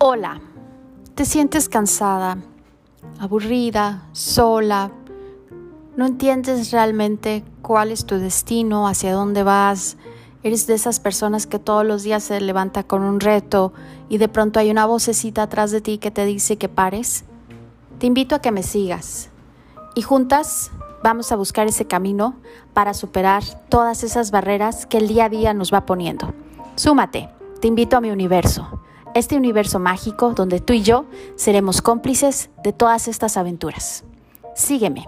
Hola, ¿te sientes cansada, aburrida, sola? ¿No entiendes realmente cuál es tu destino, hacia dónde vas? ¿Eres de esas personas que todos los días se levanta con un reto y de pronto hay una vocecita atrás de ti que te dice que pares? Te invito a que me sigas y juntas vamos a buscar ese camino para superar todas esas barreras que el día a día nos va poniendo. Súmate, te invito a mi universo este universo mágico donde tú y yo seremos cómplices de todas estas aventuras. Sígueme.